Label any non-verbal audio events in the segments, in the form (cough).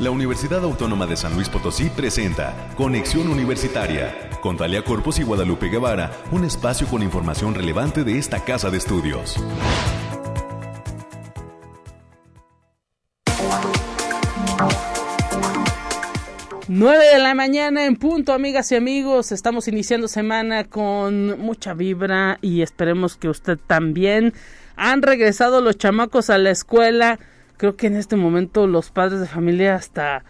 La Universidad Autónoma de San Luis Potosí presenta Conexión Universitaria con Talia Corpus y Guadalupe Guevara, un espacio con información relevante de esta casa de estudios. Nueve de la mañana en punto, amigas y amigos. Estamos iniciando semana con mucha vibra y esperemos que usted también. Han regresado los chamacos a la escuela. Creo que en este momento los padres de familia hasta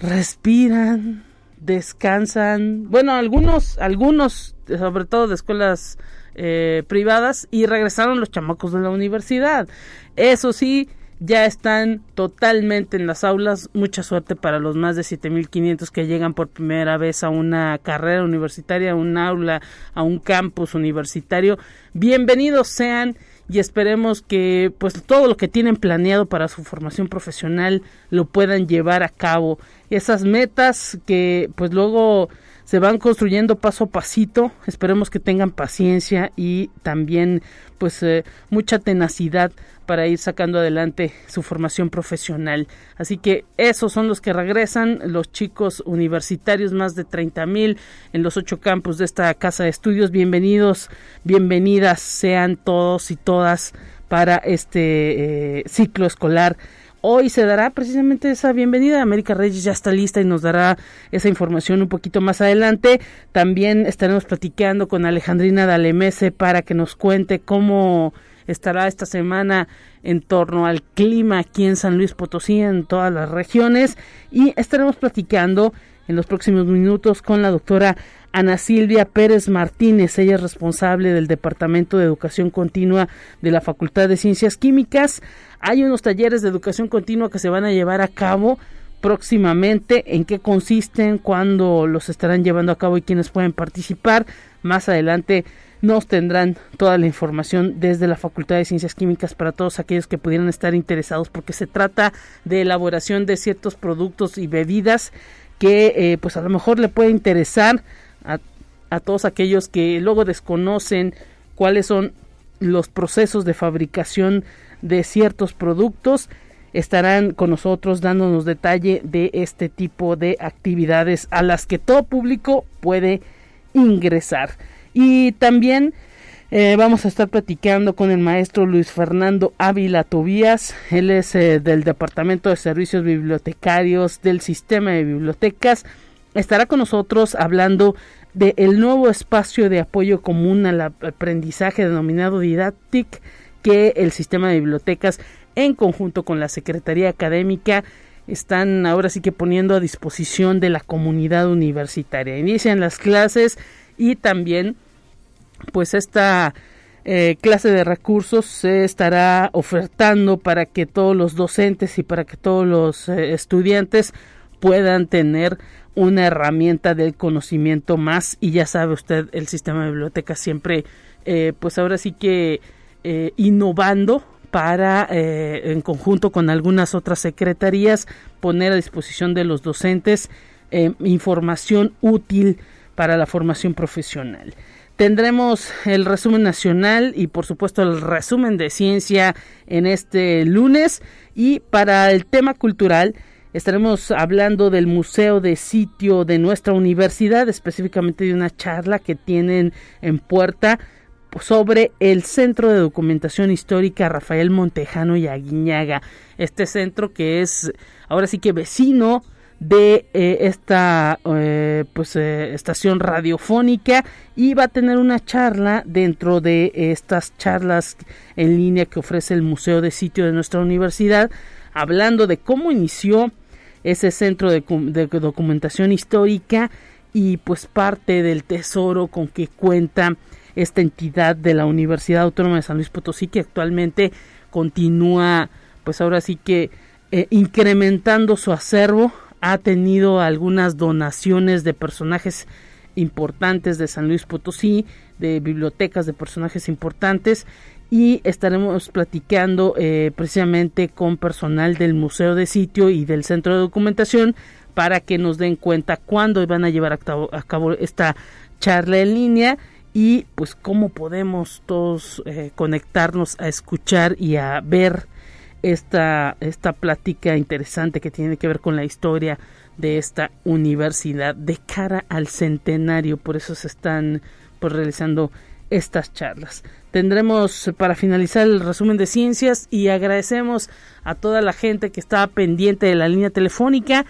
respiran, descansan. Bueno, algunos, algunos, sobre todo de escuelas eh, privadas, y regresaron los chamacos de la universidad. Eso sí, ya están totalmente en las aulas. Mucha suerte para los más de 7.500 que llegan por primera vez a una carrera universitaria, a un aula, a un campus universitario. Bienvenidos sean y esperemos que pues todo lo que tienen planeado para su formación profesional lo puedan llevar a cabo. Esas metas que pues luego se van construyendo paso a pasito. Esperemos que tengan paciencia y también pues eh, mucha tenacidad para ir sacando adelante su formación profesional. Así que esos son los que regresan, los chicos universitarios, más de 30 mil en los ocho campus de esta casa de estudios. Bienvenidos, bienvenidas sean todos y todas para este eh, ciclo escolar hoy se dará precisamente esa bienvenida. América Reyes ya está lista y nos dará esa información un poquito más adelante. También estaremos platicando con Alejandrina Dalemese para que nos cuente cómo estará esta semana en torno al clima aquí en San Luis Potosí, en todas las regiones. Y estaremos platicando en los próximos minutos con la doctora Ana Silvia Pérez Martínez. Ella es responsable del Departamento de Educación Continua de la Facultad de Ciencias Químicas. Hay unos talleres de educación continua que se van a llevar a cabo próximamente. ¿En qué consisten? ¿Cuándo los estarán llevando a cabo y quiénes pueden participar? Más adelante nos tendrán toda la información desde la Facultad de Ciencias Químicas para todos aquellos que pudieran estar interesados porque se trata de elaboración de ciertos productos y bebidas que eh, pues a lo mejor le puede interesar a, todos aquellos que luego desconocen cuáles son los procesos de fabricación de ciertos productos estarán con nosotros dándonos detalle de este tipo de actividades a las que todo público puede ingresar. Y también eh, vamos a estar platicando con el maestro Luis Fernando Ávila Tobías. Él es eh, del Departamento de Servicios Bibliotecarios del Sistema de Bibliotecas. Estará con nosotros hablando del nuevo espacio de apoyo común al aprendizaje denominado Didactic que el sistema de bibliotecas en conjunto con la Secretaría Académica están ahora sí que poniendo a disposición de la comunidad universitaria. Inician las clases y también pues esta eh, clase de recursos se estará ofertando para que todos los docentes y para que todos los eh, estudiantes puedan tener una herramienta del conocimiento más y ya sabe usted el sistema de bibliotecas siempre eh, pues ahora sí que eh, innovando para, eh, en conjunto con algunas otras secretarías, poner a disposición de los docentes información útil para la formación profesional. Tendremos el resumen nacional y por supuesto el resumen de ciencia en este lunes y para el tema cultural estaremos hablando del museo de sitio de nuestra universidad, específicamente de una charla que tienen en puerta sobre el Centro de Documentación Histórica Rafael Montejano y Aguiñaga. Este centro que es ahora sí que vecino de eh, esta eh, pues eh, estación radiofónica y va a tener una charla dentro de estas charlas en línea que ofrece el Museo de Sitio de nuestra universidad hablando de cómo inició ese centro de, documentación histórica y pues parte del tesoro con que cuenta esta entidad de la Universidad Autónoma de San Luis Potosí que actualmente continúa pues ahora sí que eh, incrementando su acervo. Ha tenido algunas donaciones de personajes importantes de San Luis Potosí de bibliotecas de personajes importantes y estaremos platicando eh, precisamente con personal del Museo de Sitio y del Centro de Documentación para que nos den cuenta cuándo van a llevar a cabo, esta charla en línea y pues cómo podemos todos eh, conectarnos a escuchar y a ver esta, esta plática interesante que tiene que ver con la historia de esta universidad de cara al centenario. Por eso se están pues, realizando estas charlas. Tendremos para finalizar el resumen de ciencias y agradecemos a toda la gente que está pendiente de la línea telefónica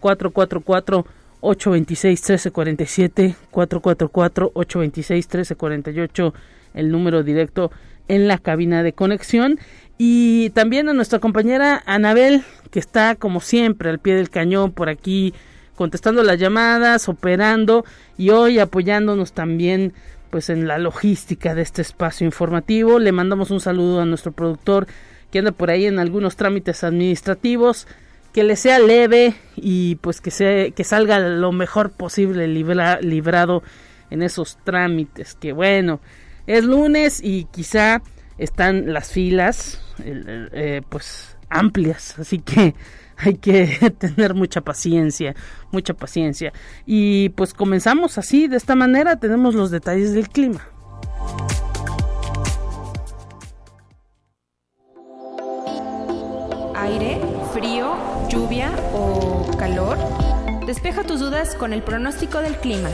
444 826 1347 444 826 1348 el número directo en la cabina de conexión y también a nuestra compañera Anabel que está como siempre al pie del cañón por aquí contestando las llamadas, operando y hoy apoyándonos también pues en la logística de este espacio informativo. Le mandamos un saludo a nuestro productor que anda por ahí en algunos trámites administrativos, que le sea leve y pues que se, que salga lo mejor posible librado en esos trámites. Que bueno, es lunes y quizá están las filas eh, pues amplias, así que (laughs) hay que (laughs) tener mucha paciencia, mucha paciencia. Y pues comenzamos así, de esta manera tenemos los detalles del clima. Aire, frío, lluvia o calor. Despeja tus dudas con el pronóstico del clima.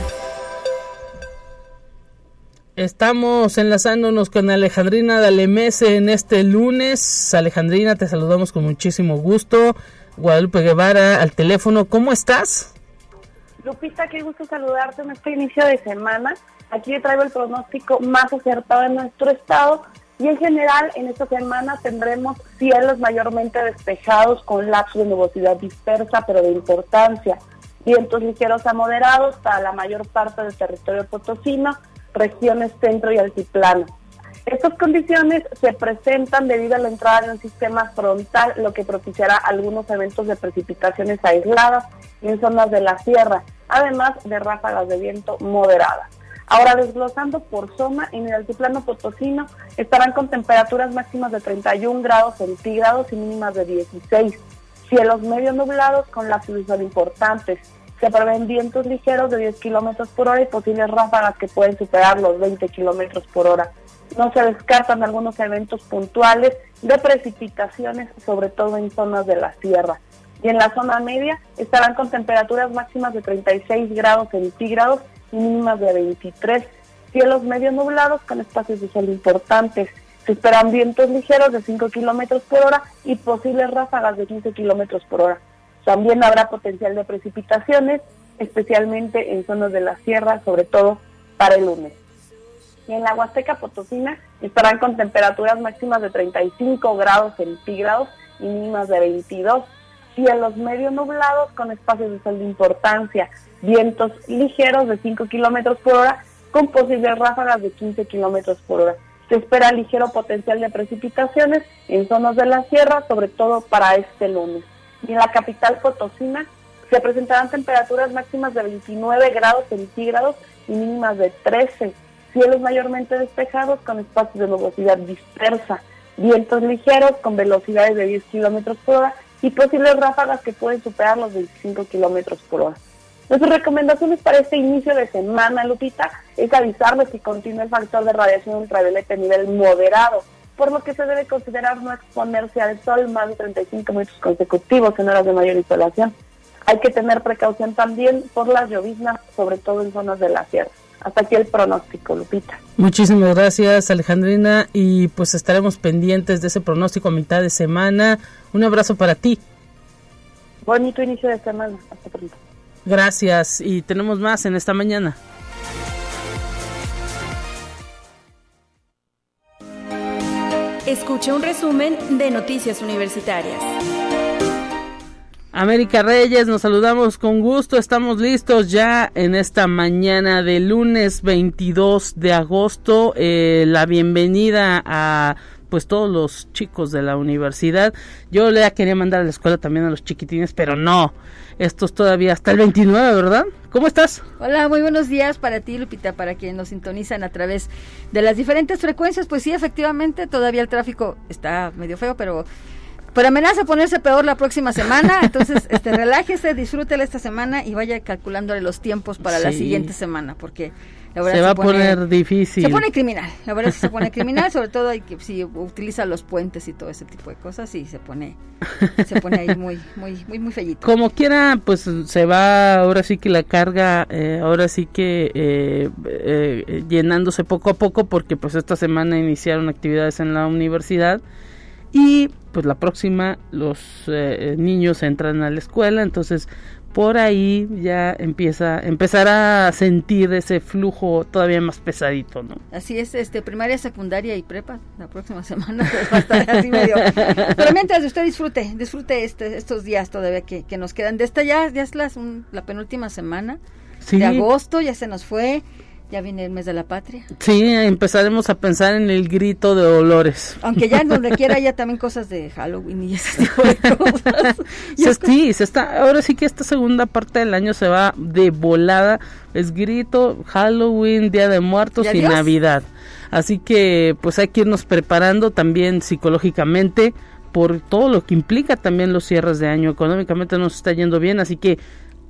Estamos enlazándonos con Alejandrina Dalemese en este lunes. Alejandrina, te saludamos con muchísimo gusto. Guadalupe Guevara al teléfono. ¿Cómo estás? Lupita, qué gusto saludarte en este inicio de semana. Aquí le traigo el pronóstico más acertado en nuestro estado y en general en esta semana tendremos cielos mayormente despejados con lapsos de nubosidad dispersa pero de importancia. Vientos ligeros a moderados para la mayor parte del territorio potosino, regiones centro y altiplano. Estas condiciones se presentan debido a la entrada de un sistema frontal, lo que propiciará algunos eventos de precipitaciones aisladas en zonas de la sierra, además de ráfagas de viento moderadas. Ahora desglosando por zona, en el altiplano potosino estarán con temperaturas máximas de 31 grados centígrados y mínimas de 16. Cielos medio nublados con las de importantes. Se prevén vientos ligeros de 10 kilómetros por hora y posibles ráfagas que pueden superar los 20 kilómetros por hora. No se descartan algunos eventos puntuales de precipitaciones, sobre todo en zonas de la sierra. Y en la zona media estarán con temperaturas máximas de 36 grados centígrados y mínimas de 23. Cielos medio nublados con espacios de sol importantes. Se esperan vientos ligeros de 5 kilómetros por hora y posibles ráfagas de 15 kilómetros por hora. También habrá potencial de precipitaciones, especialmente en zonas de la sierra, sobre todo para el lunes y en la Huasteca Potosina estarán con temperaturas máximas de 35 grados centígrados y mínimas de 22. Cielos medio nublados con espacios de sol de importancia, vientos ligeros de 5 kilómetros por hora con posibles ráfagas de 15 kilómetros por hora. Se espera ligero potencial de precipitaciones en zonas de la sierra, sobre todo para este lunes. Y en la capital Potosina se presentarán temperaturas máximas de 29 grados centígrados y mínimas de 13 cielos mayormente despejados con espacios de nubosidad dispersa, vientos ligeros con velocidades de 10 kilómetros por hora y posibles ráfagas que pueden superar los 25 kilómetros por hora. Nuestras recomendaciones para este inicio de semana, Lupita, es avisarles que continúa el factor de radiación ultravioleta a nivel moderado, por lo que se debe considerar no exponerse al sol más de 35 minutos consecutivos en horas de mayor insolación. Hay que tener precaución también por las lloviznas, sobre todo en zonas de la sierra. Hasta aquí el pronóstico, Lupita. Muchísimas gracias, Alejandrina, y pues estaremos pendientes de ese pronóstico a mitad de semana. Un abrazo para ti. Bonito inicio de semana. Hasta pronto. Gracias, y tenemos más en esta mañana. Escuche un resumen de Noticias Universitarias. América Reyes, nos saludamos con gusto, estamos listos ya en esta mañana de lunes 22 de agosto, eh, la bienvenida a pues todos los chicos de la universidad. Yo le quería mandar a la escuela también a los chiquitines, pero no, estos todavía hasta el 29, ¿verdad? ¿Cómo estás? Hola, muy buenos días para ti, Lupita, para quienes nos sintonizan a través de las diferentes frecuencias. Pues sí, efectivamente, todavía el tráfico está medio feo, pero Pero amenaza ponerse peor la próxima semana, entonces (laughs) este relájese, disfrútela esta semana y vaya calculándole los tiempos para la siguiente semana, porque la verdad Se va a pone- poner difícil. Se pone criminal, la verdad sí se pone criminal, sobre todo hay que, si utiliza los puentes y todo ese tipo de cosas, sí se pone, se pone ahí muy, muy, muy, muy fellito. Como quiera, pues se va ahora sí que la carga, eh, ahora sí que eh, eh, llenándose poco a poco porque pues esta semana iniciaron actividades en la universidad y pues la próxima los eh, niños entran a la escuela, entonces por ahí ya empieza empezará a sentir ese flujo todavía más pesadito, ¿no? Así es, este primaria, secundaria y prepa la próxima (laughs) semana pues, va a estar así medio. Pero mientras usted disfrute, disfrute este, estos días todavía que, que nos quedan. De esta ya, ya es la penúltima semana Sí. de agosto, ya se nos fue, ya viene el mes de la patria. Sí, empezaremos a pensar en el grito de olores. Aunque ya en donde quiera haya también cosas de Halloween y ese tipo de cosas. (laughs) Se, sí, está, ahora sí que esta segunda parte del año se va de volada. Es grito, Halloween, Día de Muertos ¿Y y? Navidad. Así que pues hay que irnos preparando también psicológicamente por todo lo que implica también los cierres de año. Económicamente nos está yendo bien, así que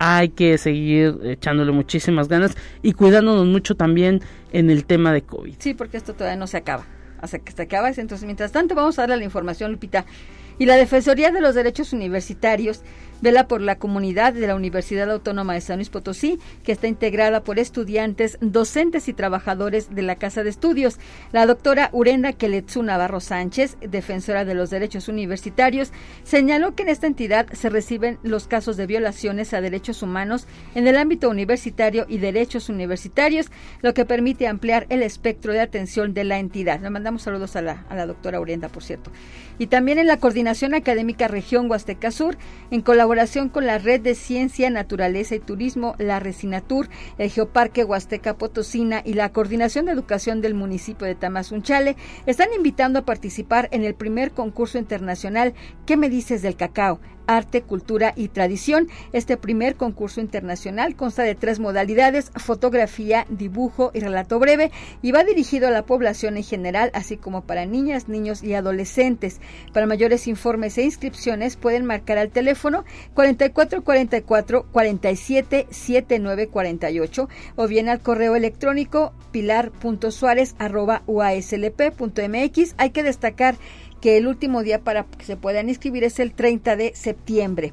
hay que seguir echándole muchísimas ganas y cuidándonos mucho también en el tema de COVID. Sí, porque esto todavía no se acaba. Hasta que se acaba, entonces mientras tanto vamos a darle la información, Lupita. Y la Defensoría de los Derechos Universitarios vela por la comunidad de la Universidad Autónoma de San Luis Potosí, que está integrada por estudiantes, docentes y trabajadores de la Casa de Estudios. La doctora Urenda Keletsu Navarro Sánchez, defensora de los derechos universitarios, señaló que en esta entidad se reciben los casos de violaciones a derechos humanos en el ámbito universitario y derechos universitarios, lo que permite ampliar el espectro de atención de la entidad. Le mandamos saludos a la, a doctora Urenda, por cierto. Y también en la Coordinación Académica Región Huasteca Sur, en colaboración con la Red de Ciencia, Naturaleza y Turismo, la Resinatur, el Geoparque Huasteca Potosina y la Coordinación de Educación del municipio de Tamazunchale, están invitando a participar en el primer concurso internacional ¿Qué me dices del cacao? Arte, Cultura y Tradición. Este primer concurso internacional consta de tres modalidades, fotografía, dibujo y relato breve, y va dirigido a la población en general, así como para niñas, niños y adolescentes. Para mayores informes e inscripciones pueden marcar al teléfono 4444 47 7948 o bien al correo electrónico pilar.suárez arroba uaslp.mx. Hay que destacar que el último día para que se puedan inscribir es el 30 de septiembre.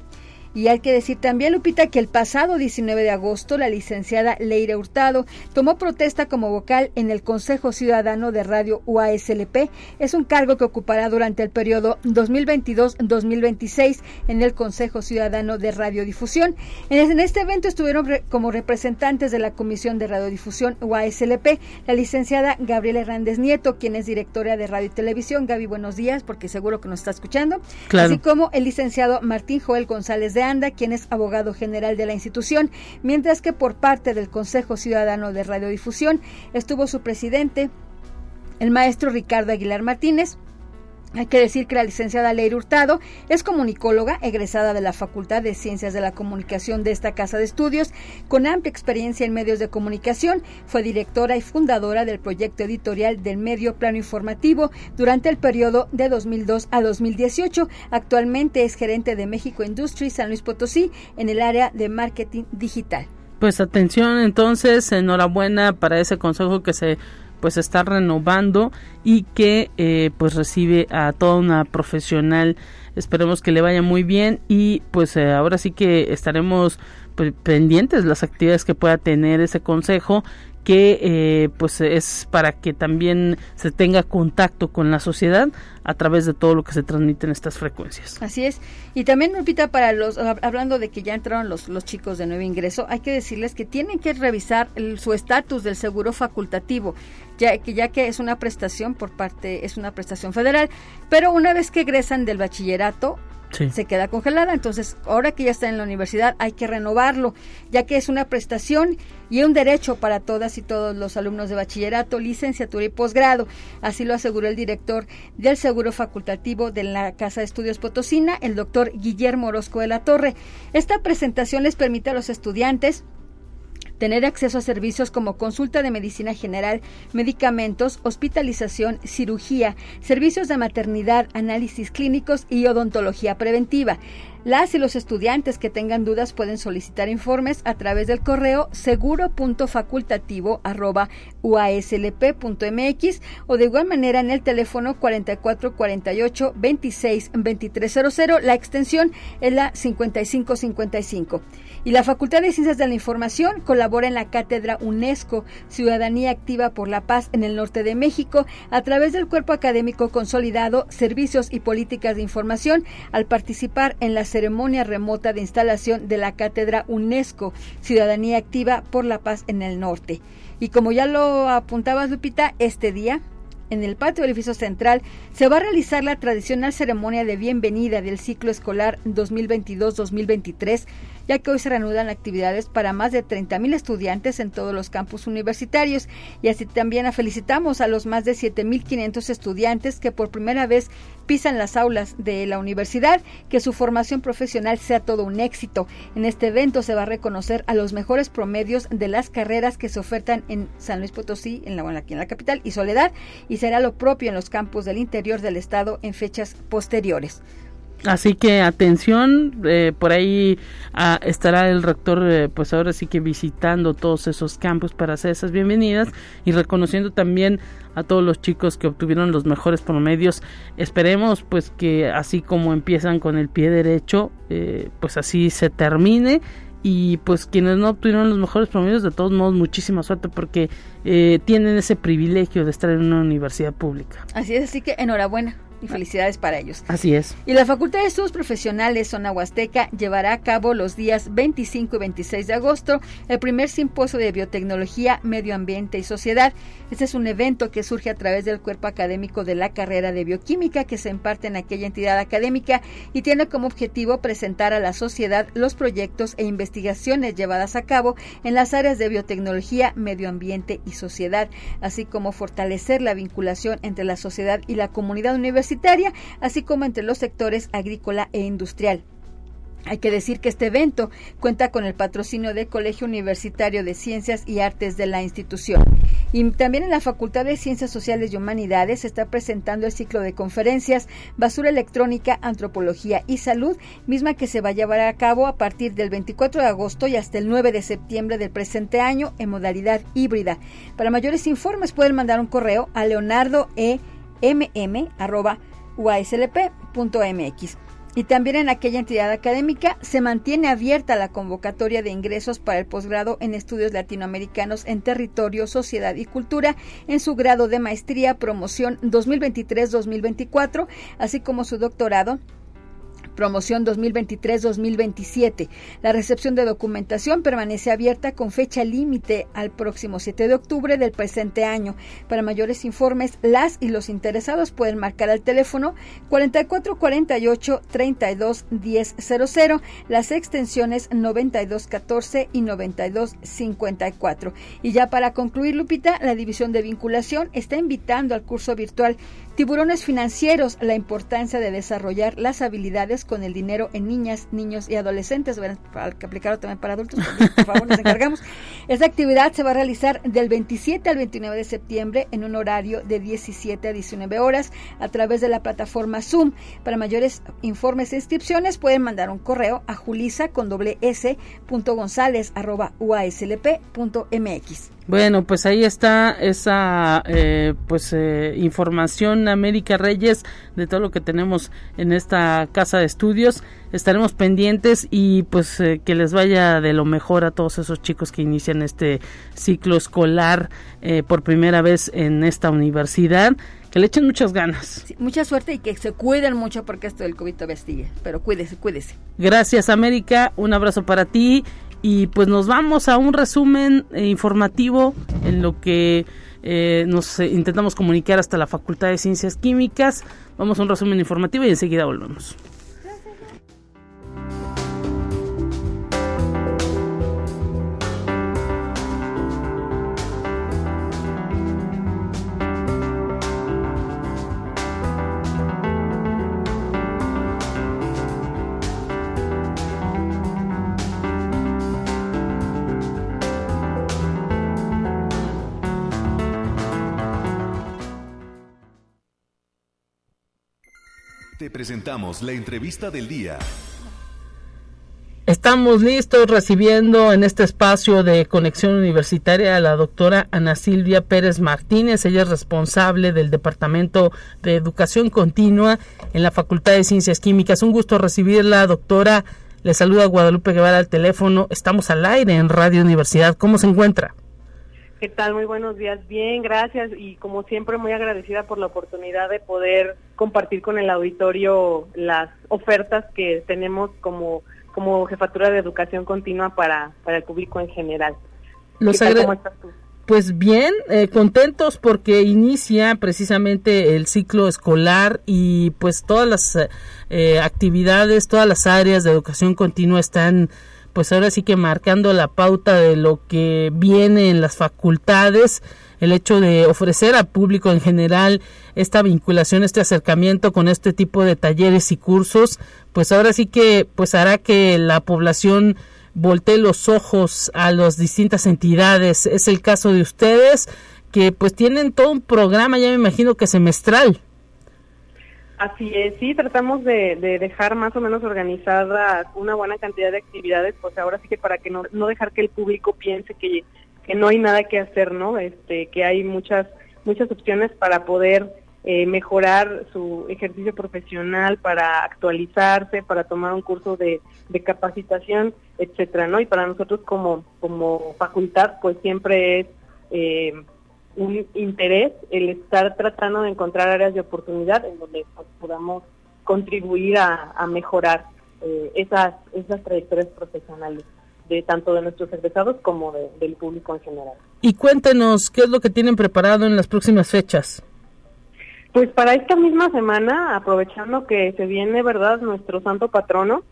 Y hay que decir también, Lupita, que el pasado 19 de agosto la licenciada Leire Hurtado tomó protesta como vocal en el Consejo Ciudadano de Radio UASLP. Es un cargo que ocupará durante el periodo 2022-2026 en el Consejo Ciudadano de Radiodifusión. En este evento estuvieron re- como representantes de la Comisión de Radiodifusión UASLP la licenciada Gabriela Hernández Nieto, quien es directora de Radio y Televisión. Gaby, buenos días, porque seguro que nos está escuchando. Claro. Así como el licenciado Martín Joel González de Anda, quien es abogado general de la institución, mientras que por parte del Consejo Ciudadano de Radiodifusión estuvo su presidente, el maestro Ricardo Aguilar Martínez, hay que decir que la licenciada Leire Hurtado es comunicóloga egresada de la Facultad de Ciencias de la Comunicación de esta casa de estudios, con amplia experiencia en medios de comunicación. Fue directora y fundadora del proyecto editorial del medio Plano Informativo durante el periodo de 2002 a 2018. Actualmente es gerente de México Industries San Luis Potosí en el área de marketing digital. Pues atención entonces, enhorabuena para ese consejo que se pues está renovando y que eh, pues recibe a toda una profesional. Esperemos que le vaya muy bien y pues eh, ahora sí que estaremos pues, pendientes las actividades que pueda tener ese consejo que eh, pues es para que también se tenga contacto con la sociedad a través de todo lo que se transmite en estas frecuencias. Así es. Y también, Lupita, para los, hab- hablando de que ya entraron los, los chicos de nuevo ingreso, hay que decirles que tienen que revisar el- su estatus del seguro facultativo, ya que, ya que es una prestación por parte, es una prestación federal, pero una vez que egresan del bachillerato, Se queda congelada. Entonces, ahora que ya está en la universidad, hay que renovarlo, ya que es una prestación y un derecho para todas y todos los alumnos de bachillerato, licenciatura y posgrado. Así lo aseguró el director del Seguro Facultativo de la Casa de Estudios Potosina, el doctor Guillermo Orozco de la Torre. Esta presentación les permite a los estudiantes tener acceso a servicios como consulta de medicina general, medicamentos, hospitalización, cirugía, servicios de maternidad, análisis clínicos y odontología preventiva. Las y los estudiantes que tengan dudas pueden solicitar informes a través del correo seguro.facultativo@uaslp.mx o de igual manera en el teléfono 4448 26 2300. La extensión es la 5555. Y la Facultad de Ciencias de la Información colabora en la Cátedra UNESCO Ciudadanía Activa por la Paz en el norte de México a través del cuerpo académico consolidado Servicios y Políticas de Información al participar en la ceremonia remota de instalación de la Cátedra UNESCO Ciudadanía Activa por la Paz en el norte. Y como ya lo apuntabas, Lupita, este día, en el patio del edificio central se va a realizar la tradicional ceremonia de bienvenida del ciclo escolar 2022-2023 ya que hoy se reanudan actividades para más de 30.000 estudiantes en todos los campus universitarios. Y así también felicitamos a los más de 7.500 estudiantes que por primera vez pisan las aulas de la universidad, que su formación profesional sea todo un éxito. En este evento se va a reconocer a los mejores promedios de las carreras que se ofertan en San Luis Potosí, en la, aquí en la capital, y Soledad, y será lo propio en los campus del interior del estado en fechas posteriores. Así que atención, eh, por ahí ah, estará el rector, eh, pues ahora sí que visitando todos esos campos para hacer esas bienvenidas y reconociendo también a todos los chicos que obtuvieron los mejores promedios. Esperemos pues que así como empiezan con el pie derecho, eh, pues así se termine y pues quienes no obtuvieron los mejores promedios de todos modos muchísima suerte porque tienen ese privilegio de estar en una universidad pública. Así es, así que enhorabuena y felicidades para ellos. Así es. Y la Facultad de Estudios Profesionales Zona Huasteca llevará a cabo los días 25 y 26 de agosto el primer simposio de biotecnología, medio ambiente y sociedad. Este es un evento que surge a través del cuerpo académico de la carrera de bioquímica que se imparte en aquella entidad académica y tiene como objetivo presentar a la sociedad los proyectos e investigaciones llevadas a cabo en las áreas de biotecnología, medio ambiente y sociedad, así como fortalecer la vinculación entre la sociedad y la comunidad universitaria así como entre los sectores agrícola e industrial. Hay que decir que este evento cuenta con el patrocinio del Colegio Universitario de Ciencias y Artes de la institución. Y también en la Facultad de Ciencias Sociales y Humanidades se está presentando el ciclo de conferencias Basura Electrónica, Antropología y Salud, misma que se va a llevar a cabo a partir del 24 de agosto y hasta el 9 de septiembre del presente año en modalidad híbrida. Para mayores informes pueden mandar un correo a leonardo e mm.uaslp.mx. Y también en aquella entidad académica se mantiene abierta la convocatoria de ingresos para el posgrado en estudios latinoamericanos en territorio, sociedad y cultura en su grado de maestría promoción 2023-2024, así como su doctorado promoción 2023-2027. La recepción de documentación permanece abierta con fecha límite al próximo 7 de octubre del presente año. Para mayores informes, las y los interesados pueden marcar al teléfono 4448 32 1000, las extensiones 9214 y 9254. Y ya para concluir, Lupita, la División de Vinculación está invitando al curso virtual Tiburones financieros, la importancia de desarrollar las habilidades con el dinero en niñas, niños y adolescentes, para que aplicarlo también para adultos, por favor nos (laughs) encargamos. Esta actividad se va a realizar del 27 al 29 de septiembre en un horario de 17 a 19 horas a través de la plataforma Zoom. Para mayores informes e inscripciones pueden mandar un correo a julisa con doble s punto gonzález arroba punto mx. Bueno, pues ahí está esa eh, pues eh, información América Reyes de todo lo que tenemos en esta casa de estudios. Estaremos pendientes y pues eh, que les vaya de lo mejor a todos esos chicos que inician este ciclo escolar por primera vez en esta universidad. Que le echen muchas ganas. mucha suerte y que se cuiden mucho porque esto del COVID todavía Pero cuídese, cuídese. Gracias América, un abrazo para ti y pues nos vamos a un resumen eh, informativo en lo que eh, nos eh, intentamos comunicar hasta la Facultad de Ciencias Químicas. Vamos a un resumen informativo y enseguida volvemos. Presentamos la entrevista del día. Estamos listos recibiendo en este espacio de conexión universitaria a la doctora Ana Silvia Pérez Martínez. Ella es responsable del Departamento de Educación Continua en la Facultad de Ciencias Químicas. Un gusto recibirla, doctora. Le saluda Guadalupe Guevara al teléfono. Estamos al aire en Radio Universidad. ¿Cómo se encuentra? ¿Qué tal? Muy buenos días. Bien, gracias. Y como siempre, muy agradecida por la oportunidad de poder compartir con el auditorio las ofertas que tenemos como, como jefatura de educación continua para, para el público en general. Los ¿Cómo estás tú? Pues bien, eh, contentos porque inicia precisamente el ciclo escolar y pues todas las eh, actividades, todas las áreas de educación continua están pues ahora sí que marcando la pauta de lo que viene en las facultades, el hecho de ofrecer al público en general esta vinculación, este acercamiento con este tipo de talleres y cursos, pues ahora sí que pues hará que la población voltee los ojos a las distintas entidades. Es el caso de ustedes que pues tienen todo un programa, ya me imagino que semestral. Así es, sí, tratamos de, dejar más o menos organizada una buena cantidad de actividades, pues ahora sí que para que no, no dejar que el público piense que, que no hay nada que hacer, ¿no? Este, que hay muchas muchas opciones para poder eh, mejorar su ejercicio profesional, para actualizarse, para tomar un curso de, de capacitación, etcétera, ¿no? Y para nosotros como como facultad, pues siempre es eh, un interés el estar tratando de encontrar áreas de oportunidad en donde pues, podamos contribuir a, mejorar eh, esas, esas trayectorias profesionales de tanto de nuestros egresados como del público en general. Y cuéntenos, ¿qué es lo que tienen preparado en las próximas fechas? Pues para esta misma semana, aprovechando que se viene, ¿verdad?, nuestro santo patrono,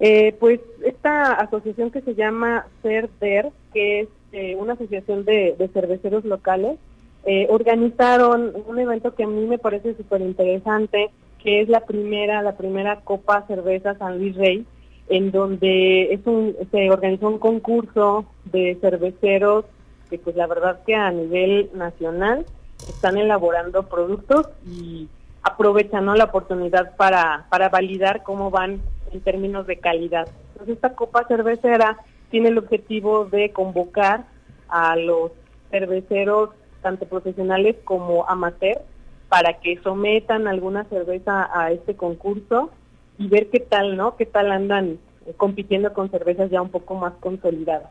eh, pues esta asociación que se llama CERDER, que es eh, una asociación de, cerveceros locales, eh, organizaron un evento que a mí me parece súper interesante, que es la primera, la primera Copa Cerveza San Luis Rey, en donde es un, se organizó un concurso de cerveceros que pues la verdad que a nivel nacional están elaborando productos y aprovechando la oportunidad para, para validar cómo van en términos de calidad. Entonces esta copa cervecera tiene el objetivo de convocar a los cerveceros, tanto profesionales como amateur, para que sometan alguna cerveza a este concurso y ver qué tal, ¿no? Qué tal andan compitiendo con cervezas ya un poco más consolidadas.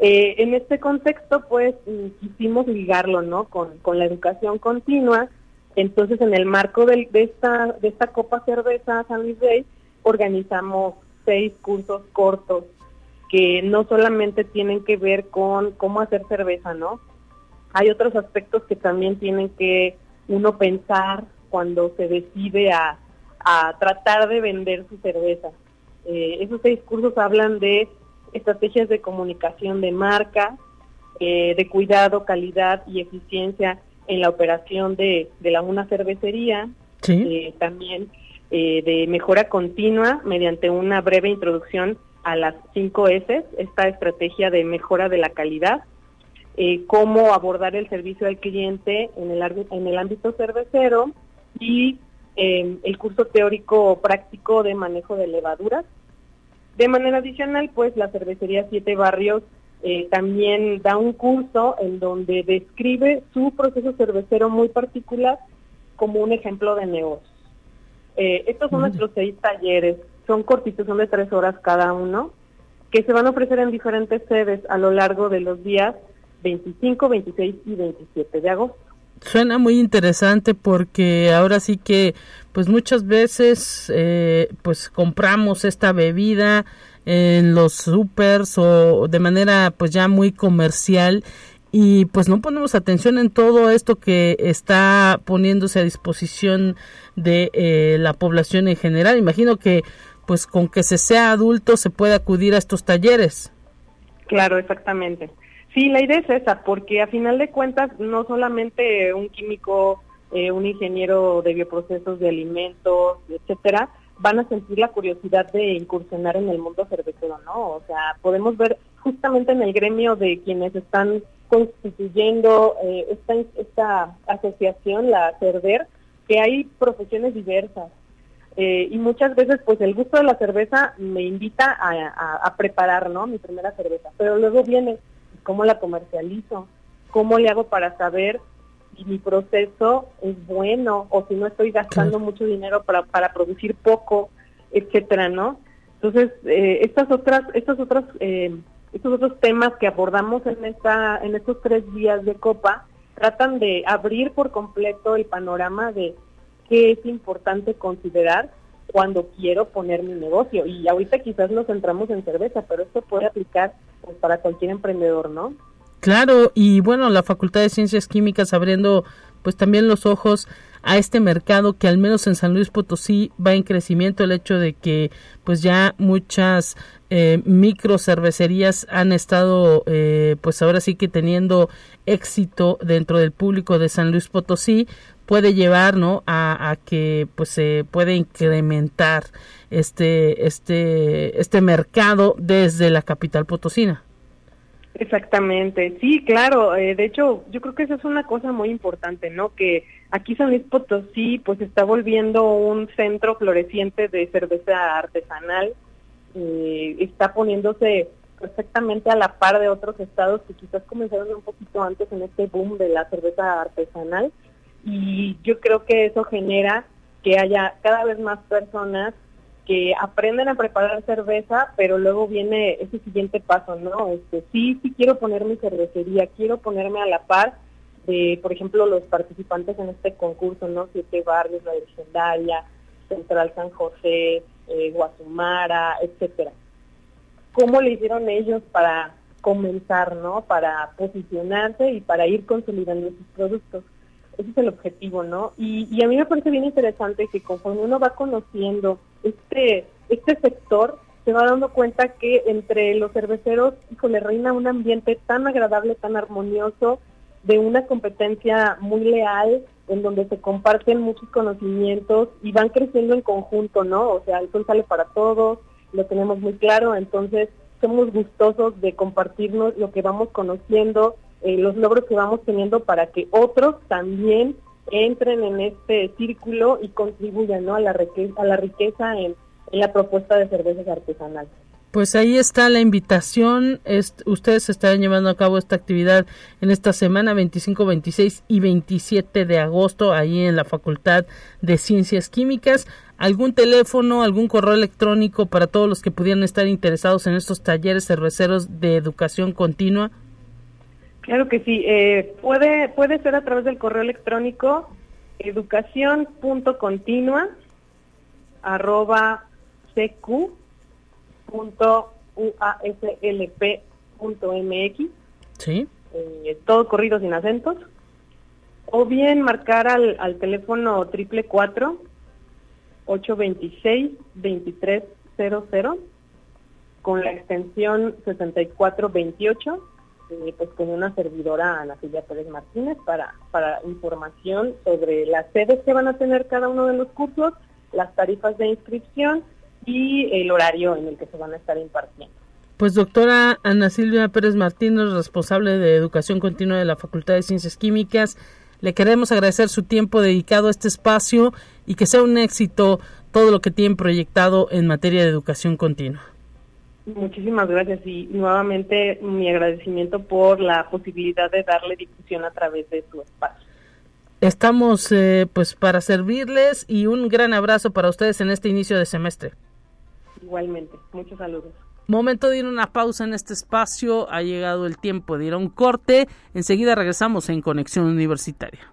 Eh, en este contexto, pues, quisimos ligarlo, ¿no? Con, con la educación continua. Entonces, en el marco de, esta, de esta Copa Cerveza San Luis Rey, organizamos seis cursos cortos que no solamente tienen que ver con cómo hacer cerveza, ¿no? Hay otros aspectos que también tienen que uno pensar cuando se decide a, tratar de vender su cerveza. Eh, esos seis cursos hablan de estrategias de comunicación de marca, eh, de cuidado, calidad y eficiencia en la operación de, de la una cervecería, eh, también de mejora continua mediante una breve introducción a las 5 S, esta estrategia de mejora de la calidad, eh, cómo abordar el servicio al cliente en el, en el ámbito cervecero y em, el curso teórico práctico de manejo de levaduras. De manera adicional, pues la cervecería Siete Barrios eh, también da un curso en donde describe su proceso cervecero muy particular como un ejemplo de negocio. Eh, estos son nuestros seis talleres son cortitos, son de tres horas cada uno, que se van a ofrecer en diferentes sedes a lo largo de los días 25, 26 y 27 de agosto. Suena muy interesante porque ahora sí que pues muchas veces eh, pues compramos esta bebida en los supers o de manera pues ya muy comercial y pues no ponemos atención en todo esto que está poniéndose a disposición de eh, la población en general. Imagino que pues con que se sea adulto se puede acudir a estos talleres. Claro, exactamente. Sí, la idea es esa, porque a final de cuentas no solamente un químico, eh, un ingeniero de bioprocesos de alimentos, etcétera, van a sentir la curiosidad de incursionar en el mundo cervecero, ¿no? O sea, podemos ver justamente en el gremio de quienes están constituyendo eh, esta, esta asociación, la CERVER, que hay profesiones diversas, Eh, y muchas veces pues el gusto de la cerveza me invita a, preparar, ¿no? Mi primera cerveza. Pero luego viene cómo la comercializo, cómo le hago para saber si mi proceso es bueno o si no estoy gastando mucho dinero para, para producir poco, etcétera, ¿no? Entonces, eh, estas otras, estas otras, eh, estos otros temas que abordamos en esta, en estos tres días de Copa, tratan de abrir por completo el panorama de qué es importante considerar cuando quiero poner mi negocio. Y ahorita quizás nos centramos en cerveza, pero esto puede aplicar pues, para cualquier emprendedor, ¿no? Claro, y bueno, la Facultad de Ciencias Químicas abriendo pues también los ojos a este mercado que al menos en San Luis Potosí va en crecimiento el hecho de que pues ya muchas eh, micro cervecerías han estado eh, pues ahora sí que teniendo éxito dentro del público de San Luis Potosí puede llevar no a, que pues se puede incrementar este este este mercado desde la capital potosina Exactamente, sí, claro. Eh, de hecho, yo creo que esa es una cosa muy importante, ¿no? Que aquí San Luis Potosí, pues, está volviendo un centro floreciente de cerveza artesanal. Eh, está poniéndose perfectamente a la par de otros estados que quizás comenzaron un poquito antes en este boom de la cerveza artesanal. Y yo creo que eso genera que haya cada vez más personas que aprenden a preparar cerveza, pero luego viene ese siguiente paso, ¿no? Este, sí, sí quiero poner mi cervecería, quiero ponerme a la par de, por ejemplo, los participantes en este concurso, ¿no? Siete Barrios, La Legendaria, Central San José, eh, Guatumara, etcétera. ¿Cómo le hicieron ellos para comenzar, ¿no? Para posicionarse y para ir consolidando sus productos. Ese es el objetivo, ¿no? Y, a mí me parece bien interesante que conforme uno va conociendo este, este sector se va dando cuenta que entre los cerveceros, híjole, reina un ambiente tan agradable, tan armonioso, de una competencia muy leal, en donde se comparten muchos conocimientos y van creciendo en conjunto, ¿no? O sea, el sol sale para todos, lo tenemos muy claro, entonces somos gustosos de compartirnos lo que vamos conociendo, eh, los logros que vamos teniendo para que otros también entren en este círculo y contribuyan ¿no? a, la riqueza, a la riqueza en, la propuesta de cervezas artesanales. Pues ahí está la invitación. ustedes estarán llevando a cabo esta actividad en esta semana 25, 26 y 27 de agosto ahí en la Facultad de Ciencias Químicas. ¿Algún teléfono, algún correo electrónico para todos los que pudieran estar interesados en estos talleres cerveceros de educación continua? Claro que sí. Eh, puede, puede ser a través del correo electrónico educación.continua arroba cq.uaslp.mx. Sí. Eh, todo corrido sin acentos. O bien marcar al, al teléfono triple cuatro 826 2300 con la extensión 6428 eh, pues con una servidora Ana Silvia Pérez Martínez para, para información sobre las sedes que van a tener cada uno de los cursos, las tarifas de inscripción y el horario en el que se van a estar impartiendo. Pues doctora Ana Silvia Pérez Martínez, responsable de Educación Continua de la Facultad de Ciencias Químicas, le queremos agradecer su tiempo dedicado a este espacio y que sea un éxito todo lo que tienen proyectado en materia de educación continua. Muchísimas gracias y nuevamente mi agradecimiento por la posibilidad de darle difusión a través de su espacio. Estamos eh, pues para servirles y un gran abrazo para ustedes en este inicio de semestre. Igualmente, muchos saludos. Momento de ir a una pausa en este espacio, ha llegado el tiempo de ir a un corte, enseguida regresamos en Conexión Universitaria.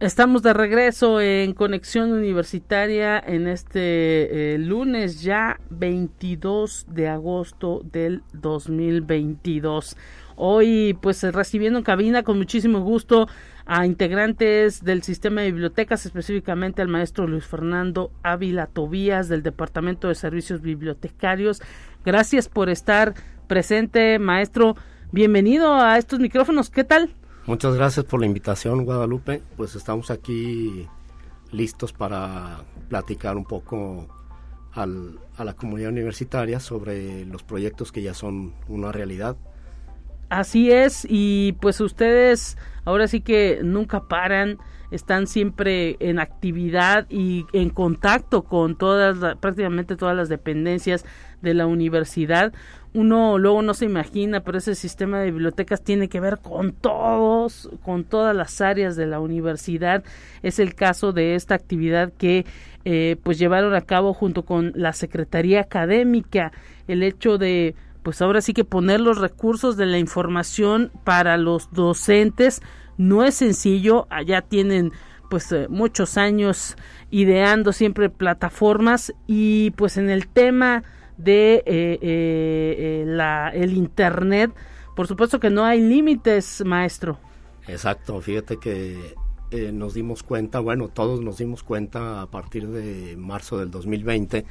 Estamos de regreso en Conexión Universitaria en este eh, lunes ya 22 de agosto del 2022. Hoy pues recibiendo en cabina con muchísimo gusto a integrantes del sistema de bibliotecas, específicamente al maestro Luis Fernando Ávila Tobías del Departamento de Servicios Bibliotecarios. Gracias por estar presente, maestro. Bienvenido a estos micrófonos. ¿Qué tal? Muchas gracias por la invitación, Guadalupe. Pues estamos aquí listos para platicar un poco al, a la comunidad universitaria sobre los proyectos que ya son una realidad. Así es, y pues ustedes ahora sí que nunca paran, están siempre en actividad y en contacto con todas, prácticamente todas las dependencias de la universidad uno luego no se imagina, pero ese sistema de bibliotecas tiene que ver con todos, con todas las áreas de la universidad. Es el caso de esta actividad que eh, pues llevaron a cabo junto con la Secretaría Académica, el hecho de pues ahora sí que poner los recursos de la información para los docentes no es sencillo, allá tienen pues eh, muchos años ideando siempre plataformas y pues en el tema de eh, eh, eh, la, el Internet. Por supuesto que no hay límites, maestro. Exacto, fíjate que nos dimos cuenta, bueno, todos nos dimos cuenta a partir de marzo del 2020,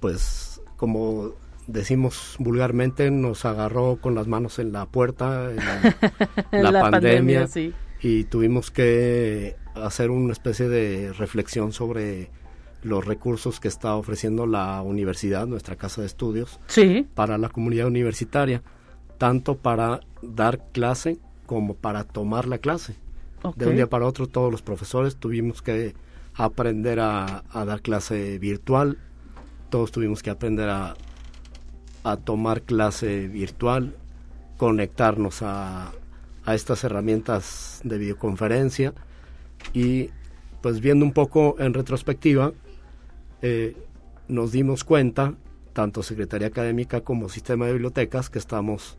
pues como decimos vulgarmente, nos agarró con las manos en la puerta en (laughs) la, pandemia, y tuvimos que hacer una especie de reflexión sobre los recursos que está ofreciendo la universidad, nuestra casa de estudios, sí. para la comunidad universitaria, tanto para dar clase como para tomar la clase. De un día para otro todos los profesores tuvimos que aprender a, dar clase virtual, todos tuvimos que aprender a, a tomar clase virtual, conectarnos a, a estas herramientas de videoconferencia y pues viendo un poco en retrospectiva, eh, nos dimos cuenta, tanto Secretaría Académica como Sistema de Bibliotecas, que estamos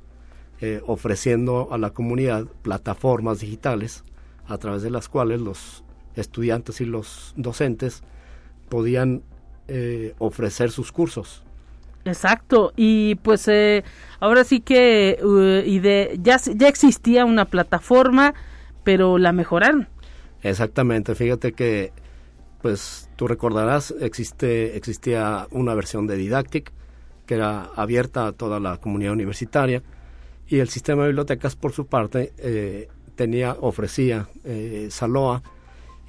eh, ofreciendo a la comunidad plataformas digitales a través de las cuales los estudiantes y los docentes podían eh, ofrecer sus cursos. Exacto, y pues ahora sí que y de, ya, ya existía una plataforma, pero la mejoraron. Exactamente, fíjate que pues tú recordarás, existe, existía una versión de Didactic que era abierta a toda la comunidad universitaria y el sistema de bibliotecas por su parte eh, tenía, ofrecía eh, Saloa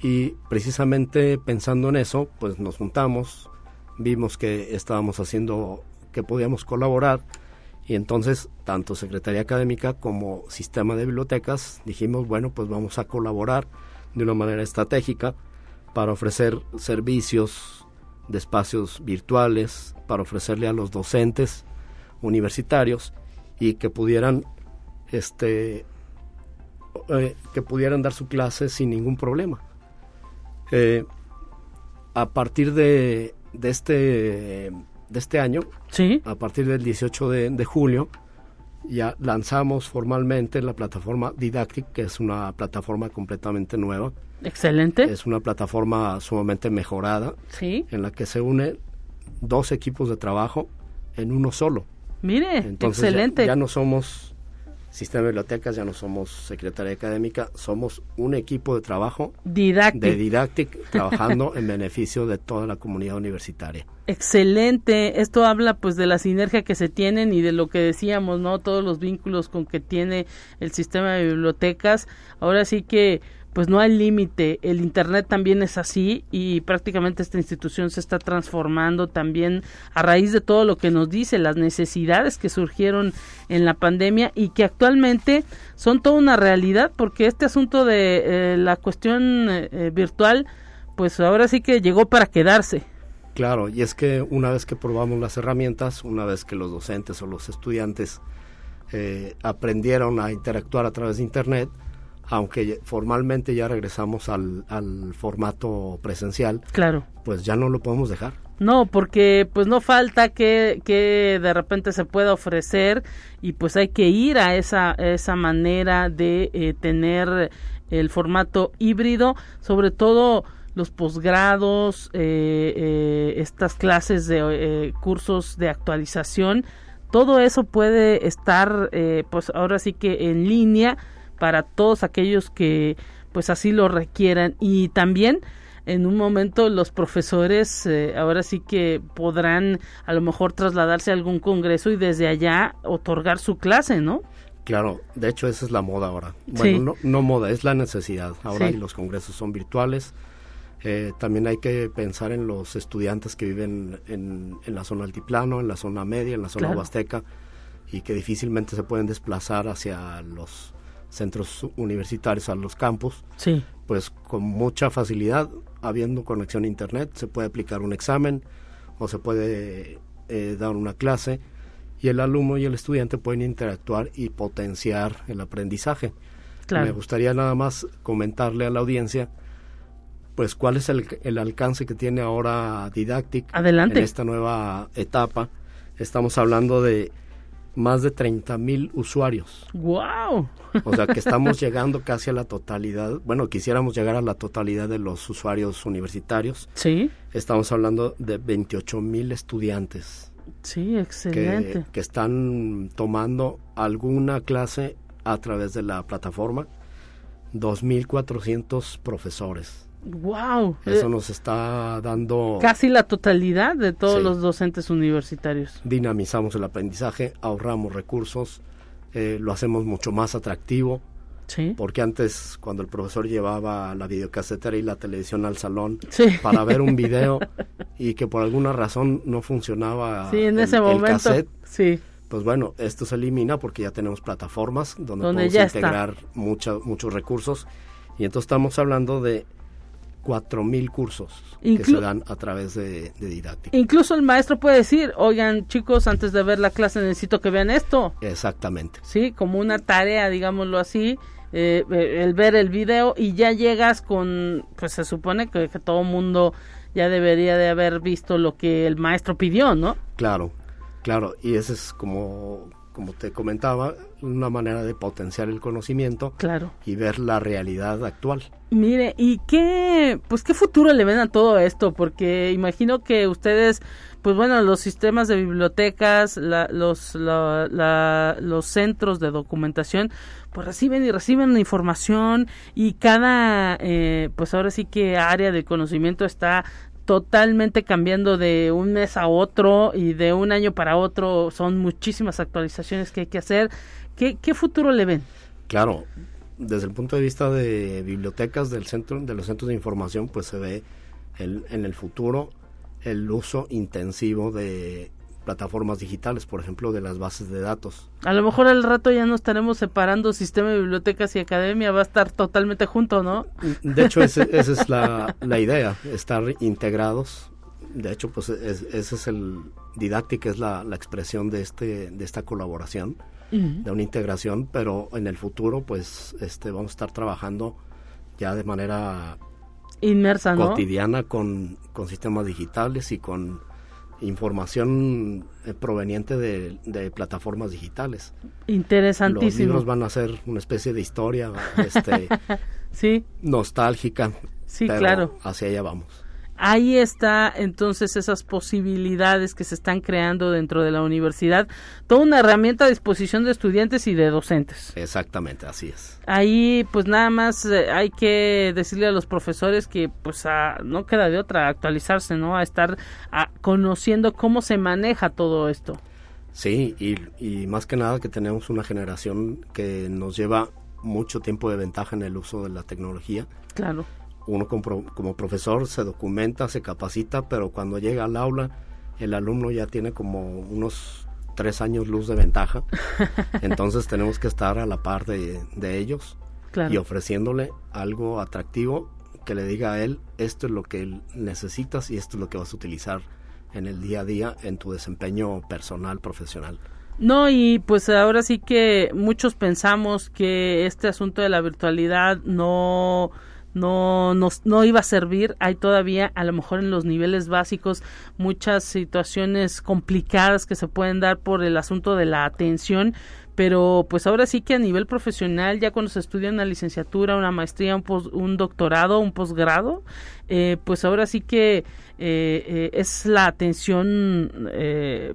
y precisamente pensando en eso, pues nos juntamos, vimos que estábamos haciendo, que podíamos colaborar y entonces tanto Secretaría Académica como Sistema de Bibliotecas dijimos, bueno, pues vamos a colaborar de una manera estratégica para ofrecer servicios de espacios virtuales, para ofrecerle a los docentes universitarios y que pudieran este eh, que pudieran dar su clase sin ningún problema. Eh, a partir de, de, este de este año, ¿Sí? a partir del 18 de, de julio, ya lanzamos formalmente la plataforma Didactic, que es una plataforma completamente nueva, Excelente. Es una plataforma sumamente mejorada. Sí. En la que se une dos equipos de trabajo en uno solo. Mire, excelente. Ya, no somos sistema de bibliotecas, ya no somos secretaria académica, somos un equipo de trabajo Didactic. de Didactic trabajando en beneficio de toda la comunidad universitaria. Excelente, esto habla pues de la sinergia que se tienen y de lo que decíamos, ¿no? Todos los vínculos con que tiene el sistema de bibliotecas. Ahora sí que pues no hay límite. El Internet también es así y prácticamente esta institución se está transformando también a raíz de todo lo que nos dice, las necesidades que surgieron en la pandemia y que actualmente son toda una realidad porque este asunto de eh, la cuestión eh, eh, virtual, pues ahora sí que llegó para quedarse. Claro, y es que una vez que probamos las herramientas, una vez que los docentes o los estudiantes aprendieron a interactuar a través de Internet, aunque formalmente ya regresamos al, al formato presencial, claro. pues ya no lo podemos dejar. No, porque pues no falta que, que de repente se pueda ofrecer y pues hay que ir a esa, esa manera de eh, tener el formato híbrido, sobre todo los posgrados, eh, eh, estas clases de eh, cursos de actualización, todo eso puede estar, pues ahora sí que en línea para todos aquellos que pues así lo requieran y también en un momento los profesores ahora sí que podrán a lo mejor trasladarse a algún congreso y desde allá otorgar su clase, ¿no? Claro, de hecho esa es la moda ahora. Bueno, no, moda, es la necesidad. Ahora los congresos son virtuales. Eh, también hay que pensar en los estudiantes que viven en, la zona altiplano, en la zona media, en la zona huasteca y que difícilmente se pueden desplazar hacia los centros universitarios, a los campus. Sí. Pues con mucha facilidad, habiendo conexión a internet, se puede aplicar un examen o se puede eh, dar una clase y el alumno y el estudiante pueden interactuar y potenciar el aprendizaje. Me gustaría nada más comentarle a la audiencia pues cuál es el, el alcance que tiene ahora Didactic Adelante. en esta nueva etapa. Estamos hablando de más de 30 mil usuarios. ¡Wow! O sea que estamos (laughs) llegando casi a la totalidad. Bueno, quisiéramos llegar a la totalidad de los usuarios universitarios. Sí. Estamos hablando de 28 mil estudiantes Sí, excelente. Que, están tomando alguna clase a través de la plataforma. 2.400 profesores. ¡Wow! Eso nos está dando... Casi la totalidad de todos los docentes universitarios. Dinamizamos el aprendizaje, ahorramos recursos, eh, lo hacemos mucho más atractivo porque antes, cuando el profesor llevaba la videocasetera y la televisión al salón para ver un video (laughs) y que por alguna razón no funcionaba en el, ese momento, sí. pues bueno, esto se elimina porque ya tenemos plataformas donde, podemos integrar muchos recursos. Y entonces estamos hablando de cuatro mil cursos que se dan a través de, de, didáctica. Incluso el maestro puede decir, oigan chicos, antes de ver la clase necesito que vean esto. Exactamente. Sí, como una tarea, digámoslo así, eh, eh, el ver el video y ya llegas con, pues se supone que, todo mundo ya debería de haber visto lo que el maestro pidió, ¿no? Claro, claro, y ese es como, como te comentaba, una manera de potenciar el conocimiento claro. y ver la realidad actual. Mire, ¿y qué, pues qué futuro le ven a todo esto? Porque imagino que ustedes, pues bueno, los sistemas de bibliotecas, los, los centros de documentación, pues reciben y reciben información y cada, eh, pues ahora sí que área de conocimiento está totalmente cambiando de un mes a otro y de un año para otro. Son muchísimas actualizaciones que hay que hacer. ¿Qué, qué futuro le ven? Claro, desde el punto de vista de bibliotecas del centro, de los centros de información, pues se ve el, en el futuro el uso intensivo de plataformas digitales, por ejemplo, de las bases de datos. A lo mejor al rato ya no estaremos separando sistema de bibliotecas y academia, va a estar totalmente junto, ¿no? De hecho, (laughs) esa es la, idea, estar integrados. De hecho, pues ese es el didáctica, es la, expresión de, este, de esta colaboración, de una integración, pero en el futuro, pues este, vamos a estar trabajando ya de manera inmersa, cotidiana con, con sistemas digitales y con información eh, proveniente de, plataformas digitales. Interesantísimo. Los libros van a ser una especie de historia este, (laughs) sí. nostálgica. Sí, claro. Hacia allá vamos ahí está entonces esas posibilidades que se están creando dentro de la universidad, toda una herramienta a disposición de estudiantes y de docentes. Exactamente, así es. Ahí pues nada más eh, hay que decirle a los profesores que pues no queda de otra actualizarse, ¿no? A estar conociendo cómo se maneja todo esto. Sí, y, y más que nada que tenemos una generación que nos lleva mucho tiempo de ventaja en el uso de la tecnología. Claro uno como, profesor se documenta, se capacita, pero cuando llega al aula el alumno ya tiene como unos tres años luz de ventaja. (laughs) Entonces tenemos que estar a la par de, ellos y ofreciéndole algo atractivo que le diga a él, esto es lo que necesitas y esto es lo que vas a utilizar en el día a día en tu desempeño personal, profesional. No, y pues ahora sí que muchos pensamos que este asunto de la virtualidad no no, no, no iba a servir. Hay todavía, a lo mejor en los niveles básicos, muchas situaciones complicadas que se pueden dar por el asunto de la atención, pero pues ahora sí que a nivel profesional, ya cuando se estudia una licenciatura, una maestría, un, un doctorado, un posgrado, eh, pues ahora sí que eh, eh, es la atención,